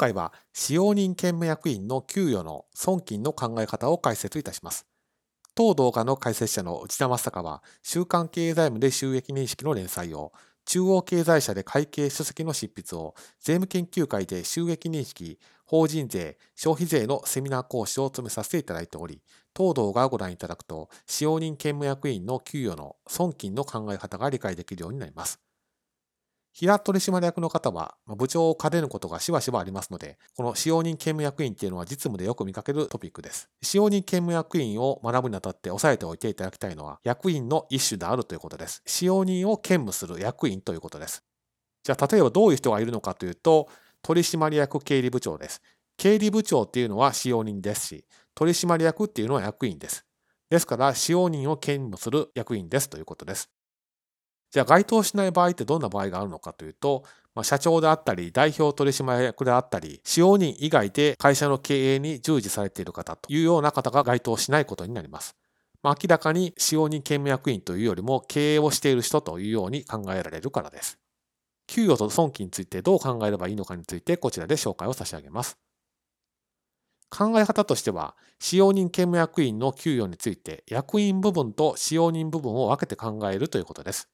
回は使用人兼務役員の給与の損金の考え方を解説いたします。当動画の解説者の内田正孝は、週刊経済務で収益認識の連載を、中央経済社で会計書籍の執筆を、税務研究会で収益認識、法人税、消費税のセミナー講師を務めさせていただいており、当動画をご覧いただくと、使用人兼務役員の給与の損金の考え方が理解できるようになります。平取締役の方は、部長を兼ねることがしばしばありますので、この使用人兼務役員っていうのは実務でよく見かけるトピックです。使用人兼務役員を学ぶにあたって押さえておいていただきたいのは、役員の一種であるということです。使用人を兼務する役員ということです。じゃあ、例えばどういう人がいるのかというと、取締役経理部長です。経理部長っていうのは使用人ですし、取締役っていうのは役員です。ですから、使用人を兼務する役員ですということです。じゃあ該当しない場合ってどんな場合があるのかというと、まあ、社長であったり、代表取締役であったり、使用人以外で会社の経営に従事されている方というような方が該当しないことになります。まあ、明らかに使用人兼務役員というよりも経営をしている人というように考えられるからです。給与と損金についてどう考えればいいのかについてこちらで紹介を差し上げます。考え方としては、使用人兼務役員の給与について役員部分と使用人部分を分けて考えるということです。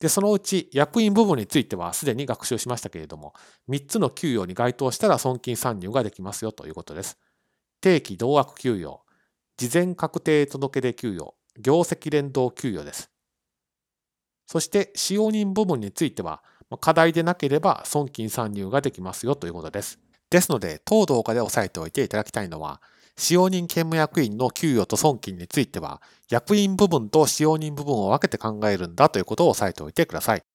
で、そのうち役員部分についてはすでに学習しましたけれども、3つの給与に該当したら損金参入ができますよということです。定期同額給与、事前確定届出給与、業績連動給与です。そして使用人部分については、課題でなければ損金参入ができますよということです。ですので、当動画で押さえておいていただきたいのは、使用人兼務役員の給与と損金については、役員部分と使用人部分を分けて考えるんだということを押さえておいてください。